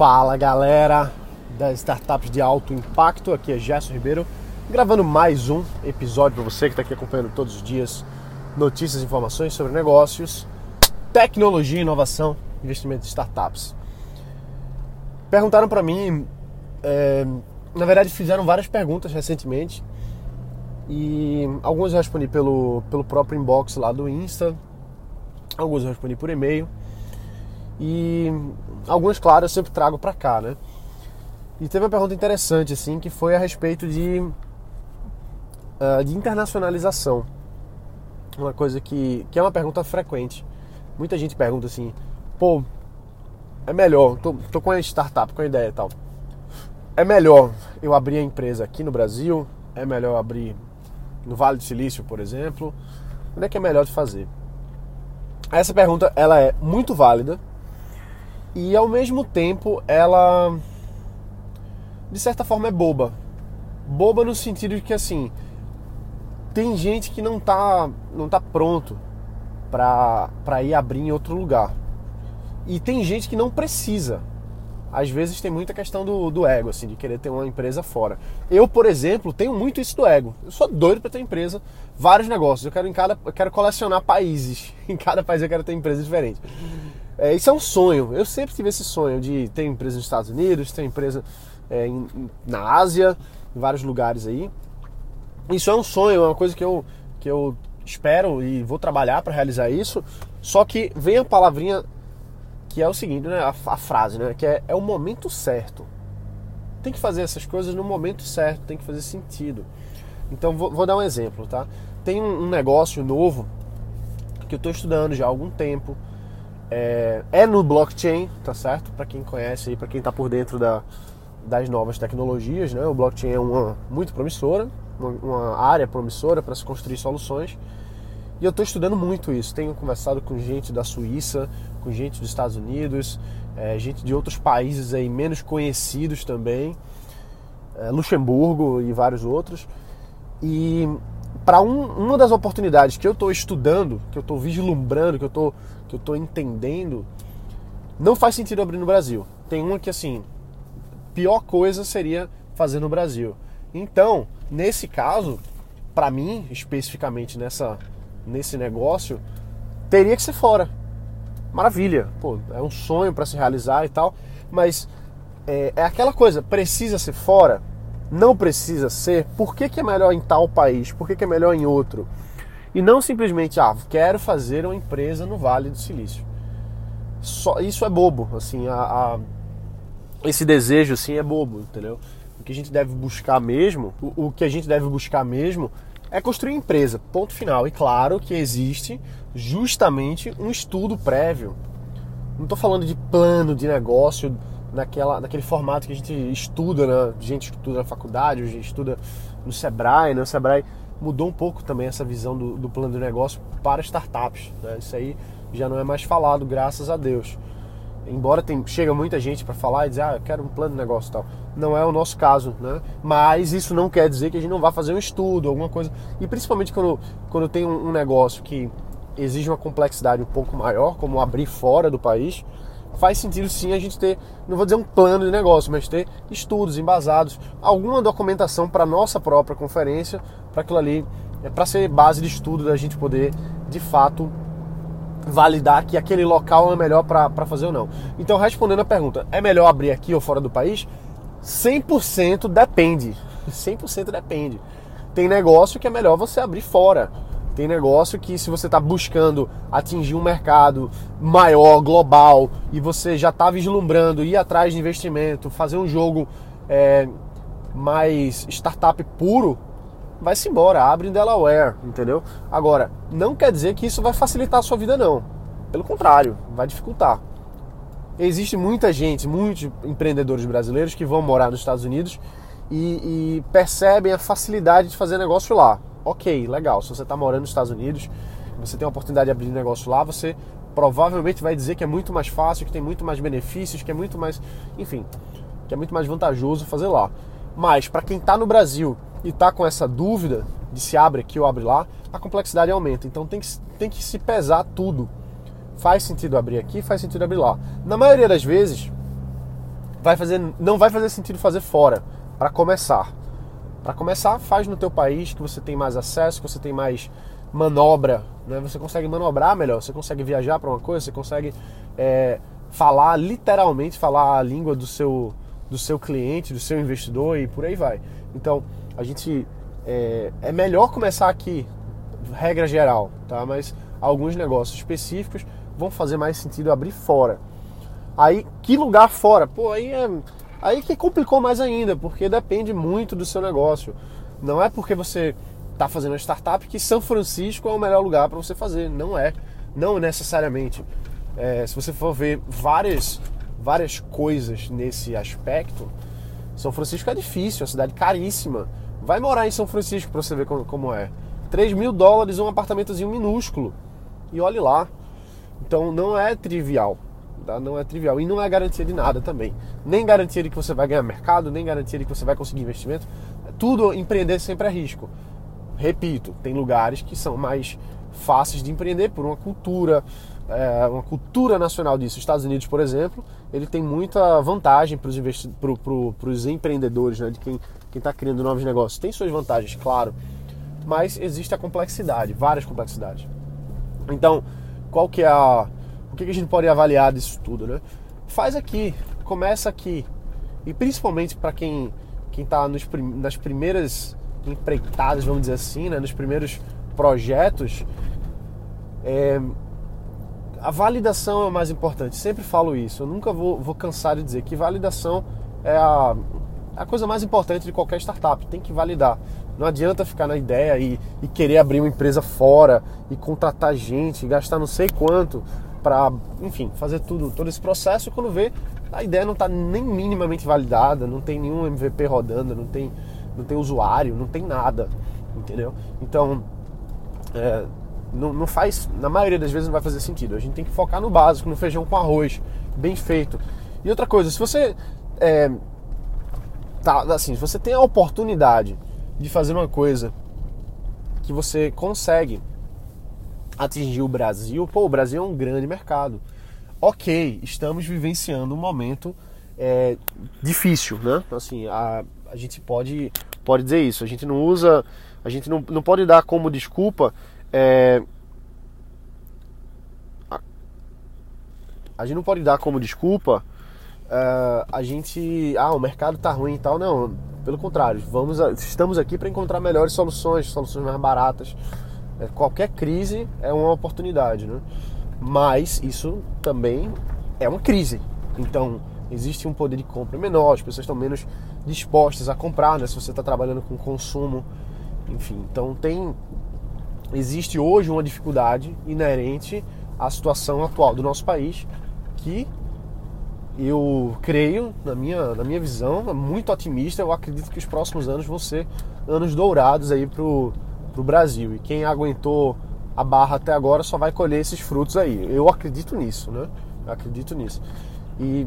Fala galera das startups de alto impacto, aqui é Gerson Ribeiro, gravando mais um episódio para você que está aqui acompanhando todos os dias notícias e informações sobre negócios, tecnologia, inovação, investimento em startups. Perguntaram para mim, é, na verdade fizeram várias perguntas recentemente e algumas eu respondi pelo, pelo próprio inbox lá do Insta, alguns eu respondi por e-mail e alguns, claro, eu sempre trago para cá, né? E teve uma pergunta interessante, assim, que foi a respeito de, uh, de internacionalização. Uma coisa que, que é uma pergunta frequente. Muita gente pergunta assim, pô, é melhor, tô, tô com a startup, com a ideia e tal. É melhor eu abrir a empresa aqui no Brasil? É melhor abrir no Vale do Silício, por exemplo? Onde é que é melhor de fazer? Essa pergunta ela é muito válida e ao mesmo tempo ela de certa forma é boba. Boba no sentido de que assim, tem gente que não tá não tá pronto para ir abrir em outro lugar. E tem gente que não precisa. Às vezes tem muita questão do, do ego, assim, de querer ter uma empresa fora. Eu, por exemplo, tenho muito isso do ego. Eu sou doido para ter empresa, vários negócios. Eu quero em cada, eu quero colecionar países. Em cada país eu quero ter empresa diferente. É, isso é um sonho. Eu sempre tive esse sonho de ter empresa nos Estados Unidos, ter empresa é, em, na Ásia, em vários lugares aí. Isso é um sonho, é uma coisa que eu, que eu espero e vou trabalhar para realizar isso. Só que vem a palavrinha que é o seguinte, né? A, a frase, né? Que é, é o momento certo. Tem que fazer essas coisas no momento certo, tem que fazer sentido. Então vou, vou dar um exemplo, tá? Tem um, um negócio novo que eu estou estudando já há algum tempo é, é no blockchain, tá certo? Para quem conhece aí, para quem está por dentro da, das novas tecnologias, né? O blockchain é uma muito promissora, uma, uma área promissora para se construir soluções. E eu estou estudando muito isso. Tenho conversado com gente da Suíça, com gente dos Estados Unidos, é, gente de outros países aí menos conhecidos também, é, Luxemburgo e vários outros. E para um, uma das oportunidades que eu estou estudando, que eu estou vislumbrando, que eu estou que eu entendendo, não faz sentido abrir no Brasil. Tem uma que assim, pior coisa seria fazer no Brasil. Então, nesse caso, para mim, especificamente nessa nesse negócio, teria que ser fora. Maravilha, pô, é um sonho para se realizar e tal, mas é, é, aquela coisa, precisa ser fora, não precisa ser. Por que, que é melhor em tal país? Por que, que é melhor em outro? E não simplesmente, ah, quero fazer uma empresa no Vale do Silício. Só, isso é bobo, assim, a, a, esse desejo assim é bobo, entendeu? O que a gente deve buscar mesmo, o, o que a gente deve buscar mesmo é construir empresa, ponto final. E claro que existe justamente um estudo prévio. Não estou falando de plano de negócio naquela, naquele formato que a gente estuda, né? a gente estuda na faculdade, a gente estuda no Sebrae, né? O Sebrae mudou um pouco também essa visão do, do plano de negócio para startups. Né? Isso aí já não é mais falado, graças a Deus. Embora tem, chega muita gente para falar e dizer, ah, eu quero um plano de negócio e tal. Não é o nosso caso, né? Mas isso não quer dizer que a gente não vá fazer um estudo, alguma coisa. E principalmente quando, quando tem um, um negócio que exige uma complexidade um pouco maior, como abrir fora do país, faz sentido sim a gente ter, não vou dizer um plano de negócio, mas ter estudos embasados, alguma documentação para nossa própria conferência, para aquilo ali, é para ser base de estudo da gente poder de fato validar que aquele local é melhor para fazer ou não. Então, respondendo a pergunta, é melhor abrir aqui ou fora do país? 100% depende. 100% depende. Tem negócio que é melhor você abrir fora. Tem negócio que se você está buscando atingir um mercado maior, global, e você já está vislumbrando ir atrás de investimento, fazer um jogo é, mais startup puro, vai-se embora, abre em Delaware, entendeu? Agora, não quer dizer que isso vai facilitar a sua vida, não. Pelo contrário, vai dificultar. Existe muita gente, muitos empreendedores brasileiros que vão morar nos Estados Unidos e, e percebem a facilidade de fazer negócio lá ok, legal. Se você está morando nos Estados Unidos, você tem a oportunidade de abrir um negócio lá, você provavelmente vai dizer que é muito mais fácil, que tem muito mais benefícios, que é muito mais, enfim, que é muito mais vantajoso fazer lá. Mas para quem está no Brasil e está com essa dúvida de se abre aqui ou abre lá, a complexidade aumenta. Então tem que, tem que se pesar tudo. Faz sentido abrir aqui, faz sentido abrir lá. Na maioria das vezes, vai fazer, não vai fazer sentido fazer fora, para começar. Para começar, faz no teu país que você tem mais acesso, que você tem mais manobra, né? Você consegue manobrar melhor, você consegue viajar para uma coisa, você consegue é, falar literalmente falar a língua do seu do seu cliente, do seu investidor e por aí vai. Então a gente é, é melhor começar aqui, regra geral, tá? Mas alguns negócios específicos vão fazer mais sentido abrir fora. Aí, que lugar fora? Pô, aí é. Aí que complicou mais ainda, porque depende muito do seu negócio. Não é porque você está fazendo uma startup que São Francisco é o melhor lugar para você fazer. Não é. Não necessariamente. É, se você for ver várias, várias coisas nesse aspecto, São Francisco é difícil, é uma cidade caríssima. Vai morar em São Francisco para você ver como, como é. 3 mil dólares um apartamentozinho minúsculo. E olhe lá. Então não é trivial. Tá? Não é trivial. E não é garantia de nada também. Nem garantia de que você vai ganhar mercado, nem garantia de que você vai conseguir investimento. Tudo empreender sempre é risco. Repito, tem lugares que são mais fáceis de empreender por uma cultura, é, uma cultura nacional disso. Os Estados Unidos, por exemplo, ele tem muita vantagem para os pro, pro, empreendedores, né, de quem está criando novos negócios. Tem suas vantagens, claro, mas existe a complexidade, várias complexidades. Então, qual que é a o que a gente pode avaliar disso tudo, né? Faz aqui, começa aqui. E principalmente para quem quem está nas primeiras empreitadas, vamos dizer assim, né? nos primeiros projetos, é, a validação é o mais importante. Sempre falo isso. Eu nunca vou, vou cansar de dizer que validação é a, a coisa mais importante de qualquer startup. Tem que validar. Não adianta ficar na ideia e, e querer abrir uma empresa fora e contratar gente, gastar não sei quanto para, enfim, fazer tudo, todo esse processo. Quando vê, a ideia não está nem minimamente validada, não tem nenhum MVP rodando, não tem, não tem usuário, não tem nada, entendeu? Então, é, não, não, faz, na maioria das vezes não vai fazer sentido. A gente tem que focar no básico, no feijão com arroz, bem feito. E outra coisa, se você é, tá assim, se você tem a oportunidade de fazer uma coisa que você consegue atingir o Brasil, pô, o Brasil é um grande mercado. Ok, estamos vivenciando um momento é, difícil, né? Assim, a, a gente pode, pode dizer isso. A gente não usa, a gente não, não pode dar como desculpa é, a, a, gente não pode dar como desculpa uh, a gente. Ah, o mercado tá ruim e tal. Não, pelo contrário, vamos estamos aqui para encontrar melhores soluções, soluções mais baratas. É, qualquer crise é uma oportunidade, né? Mas isso também é uma crise. Então, existe um poder de compra menor, as pessoas estão menos dispostas a comprar, né? Se você está trabalhando com consumo, enfim. Então, tem existe hoje uma dificuldade inerente à situação atual do nosso país que eu creio, na minha, na minha visão, muito otimista, eu acredito que os próximos anos vão ser anos dourados aí pro, pro Brasil. E quem aguentou a barra até agora só vai colher esses frutos aí. Eu acredito nisso, né? Eu acredito nisso. E,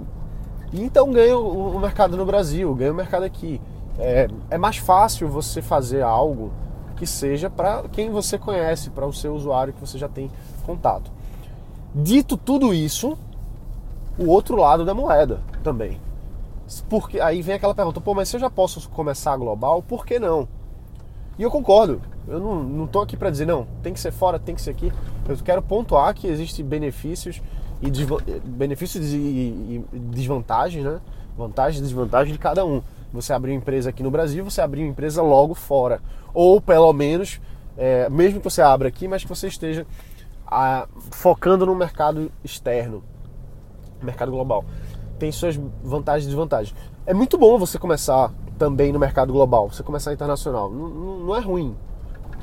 e então ganha o, o, mercado no Brasil, ganha o mercado aqui. É, é mais fácil você fazer algo que seja para quem você conhece, para o seu usuário que você já tem contato. Dito tudo isso, o outro lado da moeda também. Porque aí vem aquela pergunta, pô, mas se eu já posso começar global, por que não? E eu concordo. Eu não, não tô aqui para dizer não, tem que ser fora, tem que ser aqui. Eu quero pontuar que existem benefícios e benefícios e, desvantagens, né? Vantagens e desvantagens de cada um. Você abrir uma empresa aqui no Brasil, você abrir uma empresa logo fora ou pelo menos, é, mesmo que você abra aqui, mas que você esteja a, focando no mercado externo, mercado global. Tem suas vantagens e desvantagens. É muito bom você começar também no mercado global, você começar internacional. Não é ruim.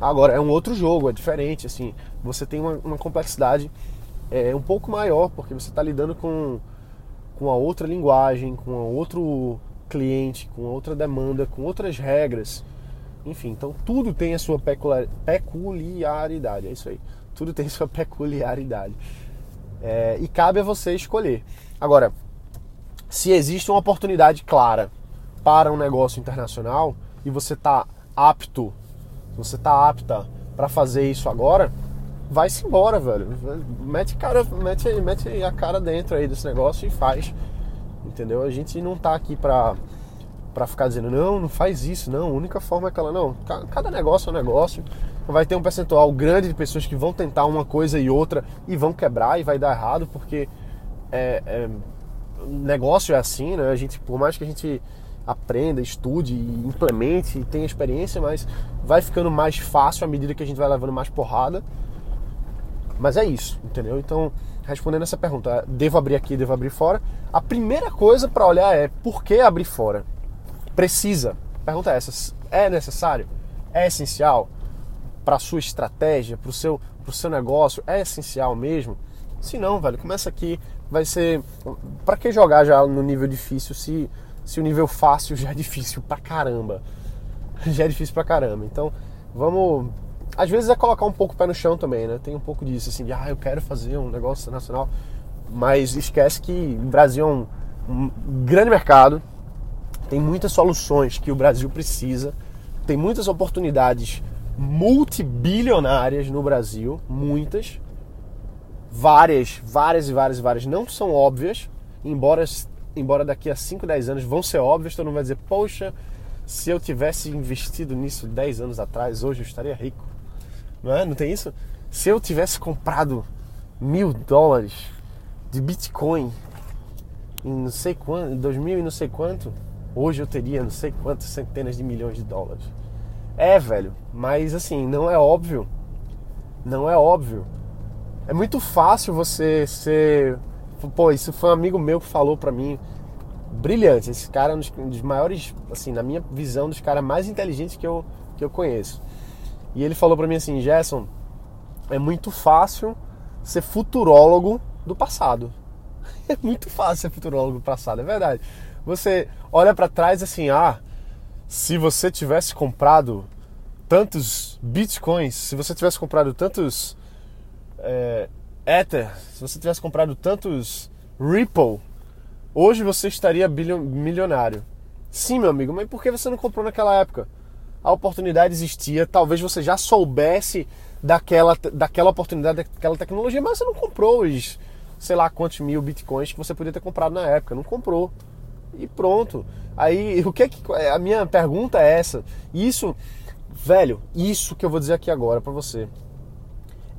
Agora, é um outro jogo, é diferente. assim Você tem uma, uma complexidade é, um pouco maior, porque você está lidando com, com a outra linguagem, com outro cliente, com outra demanda, com outras regras. Enfim, então tudo tem a sua peculiaridade, é isso aí. Tudo tem a sua peculiaridade. É, e cabe a você escolher. Agora, se existe uma oportunidade clara para um negócio internacional e você está apto, você está apta para fazer isso agora, vai-se embora, velho. Mete, cara, mete, mete a cara dentro aí desse negócio e faz. entendeu? A gente não tá aqui pra, pra ficar dizendo, não, não faz isso, não, a única forma é aquela, não. Cada negócio é um negócio, vai ter um percentual grande de pessoas que vão tentar uma coisa e outra e vão quebrar e vai dar errado, porque é, é, negócio é assim, né? A gente, por mais que a gente aprenda, estude, implemente tenha experiência, mas vai ficando mais fácil à medida que a gente vai levando mais porrada. Mas é isso, entendeu? Então, respondendo essa pergunta, devo abrir aqui, devo abrir fora? A primeira coisa para olhar é por que abrir fora? Precisa? Pergunta é essa: é necessário? É essencial para sua estratégia, para o seu, pro seu negócio? É essencial mesmo? Se não, velho, começa aqui. Vai ser. Para que jogar já no nível difícil se se o nível fácil já é difícil pra caramba. Já é difícil pra caramba. Então, vamos. Às vezes é colocar um pouco o pé no chão também, né? Tem um pouco disso, assim, de ah, eu quero fazer um negócio nacional. Mas esquece que o Brasil é um, um grande mercado, tem muitas soluções que o Brasil precisa, tem muitas oportunidades multibilionárias no Brasil, muitas. Várias, várias e várias e várias não são óbvias, embora embora daqui a 5, 10 anos vão ser óbvios, todo mundo vai dizer, poxa, se eu tivesse investido nisso 10 anos atrás, hoje eu estaria rico. Não é? Não tem isso? Se eu tivesse comprado mil dólares de Bitcoin em não sei quanto, em 2000 e não sei quanto, hoje eu teria não sei quantas centenas de milhões de dólares. É, velho, mas assim, não é óbvio. Não é óbvio. É muito fácil você ser Pô, isso foi um amigo meu que falou pra mim. Brilhante. Esse cara é um dos, maiores, assim, na minha visão, dos caras mais inteligentes que eu, que eu conheço. E ele falou pra mim assim: Gerson, é muito fácil ser futurólogo do passado. É muito fácil ser futurólogo do passado, é verdade. Você olha para trás assim, ah, se você tivesse comprado tantos bitcoins, se você tivesse comprado tantos é, Ether, se você tivesse comprado tantos Ripple, hoje você estaria milionário. Sim, meu amigo, mas por que você não comprou naquela época? A oportunidade existia, talvez você já soubesse daquela, daquela oportunidade, daquela tecnologia, mas você não comprou os, sei lá quantos mil bitcoins que você podia ter comprado na época. Não comprou. E pronto. Aí, o que é que. A minha pergunta é essa. Isso, velho, isso que eu vou dizer aqui agora para você.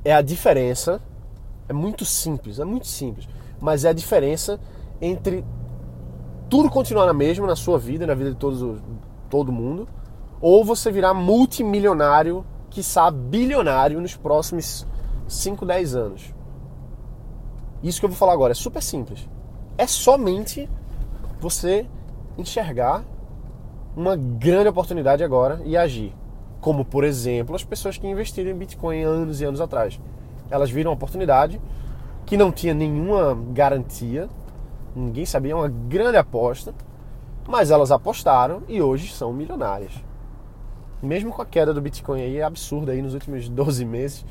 É a diferença é muito simples, é muito simples. Mas é a diferença entre tudo continuar na mesma na sua vida, na vida de todos, todo mundo, ou você virar multimilionário, quiçá bilionário nos próximos 5, 10 anos. Isso que eu vou falar agora é super simples. É somente você enxergar uma grande oportunidade agora e agir. Como, por exemplo, as pessoas que investiram em Bitcoin anos e anos atrás. Elas viram uma oportunidade que não tinha nenhuma garantia, ninguém sabia, uma grande aposta, mas elas apostaram e hoje são milionárias. Mesmo com a queda do Bitcoin aí absurda aí nos últimos 12 meses.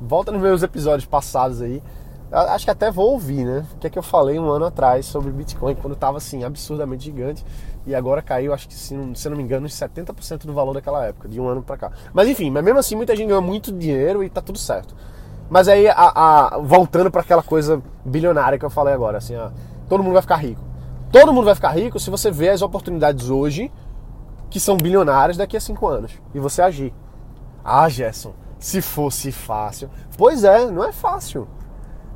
Volta nos meus episódios passados aí. Acho que até vou ouvir, né? O que é que eu falei um ano atrás sobre Bitcoin, quando estava assim, absurdamente gigante. E agora caiu, acho que se não, se não me engano, uns 70% do valor daquela época, de um ano para cá. Mas enfim, mas mesmo assim muita gente ganhou muito dinheiro e tá tudo certo. Mas aí, a, a, voltando para aquela coisa bilionária que eu falei agora, assim, ó, todo mundo vai ficar rico. Todo mundo vai ficar rico se você vê as oportunidades hoje que são bilionárias daqui a cinco anos e você agir. Ah, Gerson, se fosse fácil. Pois é, não é fácil.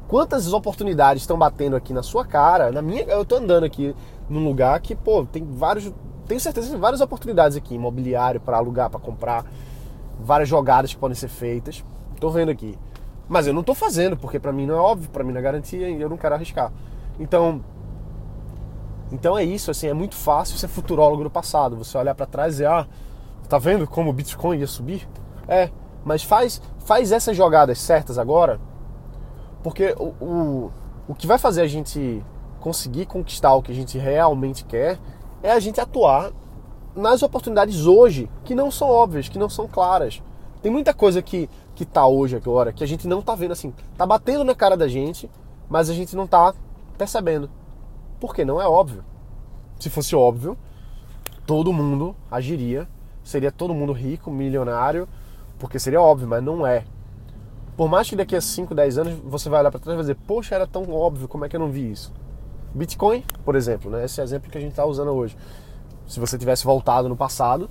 Quantas oportunidades estão batendo aqui na sua cara? Na minha, eu tô andando aqui num lugar que, pô, tem vários, tenho certeza que tem várias oportunidades aqui, imobiliário para alugar, para comprar, várias jogadas que podem ser feitas. Tô vendo aqui. Mas eu não estou fazendo, porque para mim não é óbvio, para mim não é garantia e eu não quero arriscar. Então, então é isso, assim, é muito fácil ser futurólogo do passado. Você olhar para trás e ah, tá vendo como o Bitcoin ia subir? É, mas faz, faz essas jogadas certas agora, porque o, o, o que vai fazer a gente conseguir conquistar o que a gente realmente quer é a gente atuar nas oportunidades hoje que não são óbvias, que não são claras. Tem muita coisa que que tá hoje agora, que a gente não tá vendo assim. Tá batendo na cara da gente, mas a gente não tá percebendo. Porque não é óbvio. Se fosse óbvio, todo mundo agiria, seria todo mundo rico, milionário, porque seria óbvio, mas não é. Por mais que daqui a 5, 10 anos você vai olhar para trás e vai dizer, poxa, era tão óbvio, como é que eu não vi isso? Bitcoin, por exemplo, né? esse exemplo que a gente está usando hoje. Se você tivesse voltado no passado,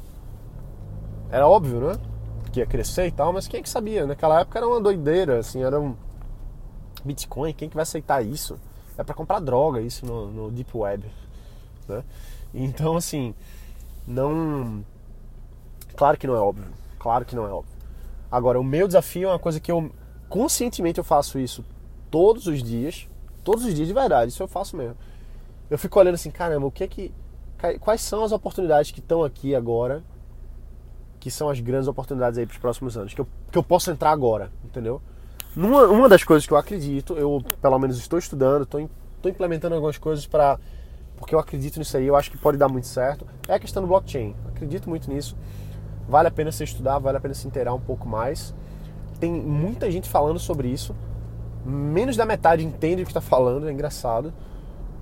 era óbvio, né? Que ia crescer e tal, mas quem é que sabia? Naquela época era uma doideira, assim, era um Bitcoin, quem é que vai aceitar isso? É para comprar droga isso no, no Deep Web, né? Então, assim, não... Claro que não é óbvio, claro que não é óbvio. Agora, o meu desafio é uma coisa que eu, conscientemente eu faço isso todos os dias, todos os dias de verdade, isso eu faço mesmo. Eu fico olhando assim, caramba, o que é que... Quais são as oportunidades que estão aqui agora que são as grandes oportunidades aí para os próximos anos, que eu, que eu posso entrar agora, entendeu? Numa, uma das coisas que eu acredito, eu pelo menos estou estudando, estou, estou implementando algumas coisas para. Porque eu acredito nisso aí, eu acho que pode dar muito certo. É a questão do blockchain. Acredito muito nisso. Vale a pena se estudar, vale a pena se inteirar um pouco mais. Tem muita gente falando sobre isso. Menos da metade entende o que está falando, é engraçado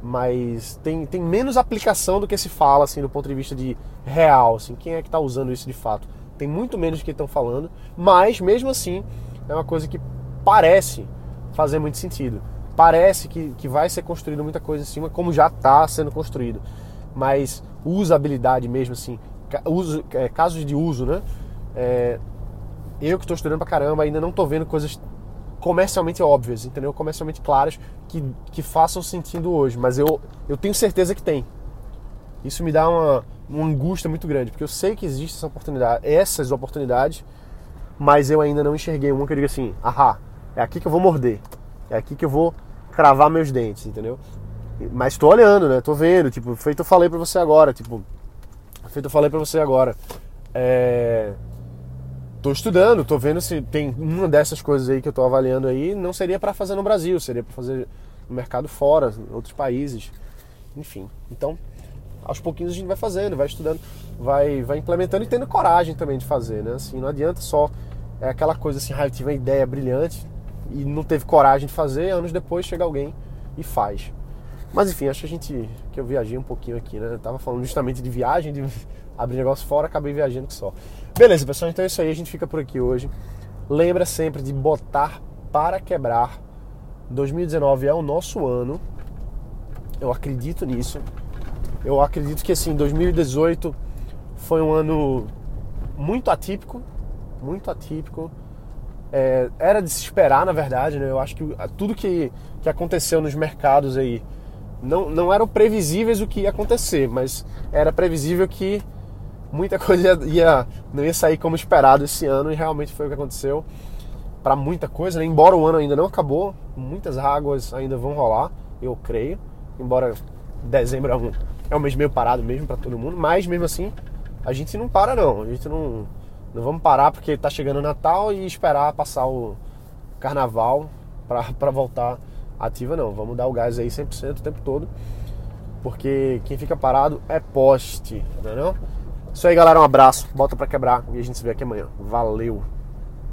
mas tem, tem menos aplicação do que se fala assim do ponto de vista de real, assim, quem é que está usando isso de fato? Tem muito menos do que estão falando, mas mesmo assim é uma coisa que parece fazer muito sentido. Parece que, que vai ser construída muita coisa em cima, como já está sendo construído. Mas usabilidade mesmo, assim, uso, é, casos de uso, né? É, eu que estou estudando pra caramba ainda não estou vendo coisas comercialmente óbvias, entendeu? Comercialmente claras que, que façam sentido hoje, mas eu, eu tenho certeza que tem. Isso me dá uma, uma angústia muito grande, porque eu sei que existe essa oportunidade, essas oportunidades, mas eu ainda não enxerguei uma que eu diga assim, ahá, é aqui que eu vou morder, é aqui que eu vou cravar meus dentes, entendeu? Mas estou olhando, né? Tô vendo, tipo, feito eu falei para você agora, tipo, feito eu falei para você agora, é Tô estudando, tô vendo se tem uma dessas coisas aí que eu tô avaliando aí, não seria para fazer no Brasil, seria para fazer no mercado fora, em outros países. Enfim. Então, aos pouquinhos a gente vai fazendo, vai estudando, vai, vai implementando e tendo coragem também de fazer, né? Assim, não adianta só é aquela coisa assim, ah, eu tive uma ideia brilhante e não teve coragem de fazer, anos depois chega alguém e faz. Mas enfim, acho que a gente que eu viajei um pouquinho aqui, né? Eu tava falando justamente de viagem, de abrir negócio fora, acabei viajando que só. Beleza, pessoal, então é isso aí, a gente fica por aqui hoje. Lembra sempre de botar para quebrar. 2019 é o nosso ano. Eu acredito nisso. Eu acredito que assim, 2018 foi um ano muito atípico, muito atípico. É, era de se esperar, na verdade, né? Eu acho que tudo que, que aconteceu nos mercados aí não, não eram previsíveis o que ia acontecer, mas era previsível que muita coisa ia, ia, não ia sair como esperado esse ano e realmente foi o que aconteceu para muita coisa, né? embora o ano ainda não acabou, muitas águas ainda vão rolar, eu creio, embora dezembro é um, é um mês meio parado mesmo para todo mundo, mas mesmo assim a gente não para não, a gente não, não vamos parar porque tá chegando o Natal e esperar passar o Carnaval para voltar ativa não, vamos dar o gás aí 100% o tempo todo, porque quem fica parado é poste, não é não? Isso aí, galera. Um abraço. Bota pra quebrar e a gente se vê aqui amanhã. Valeu!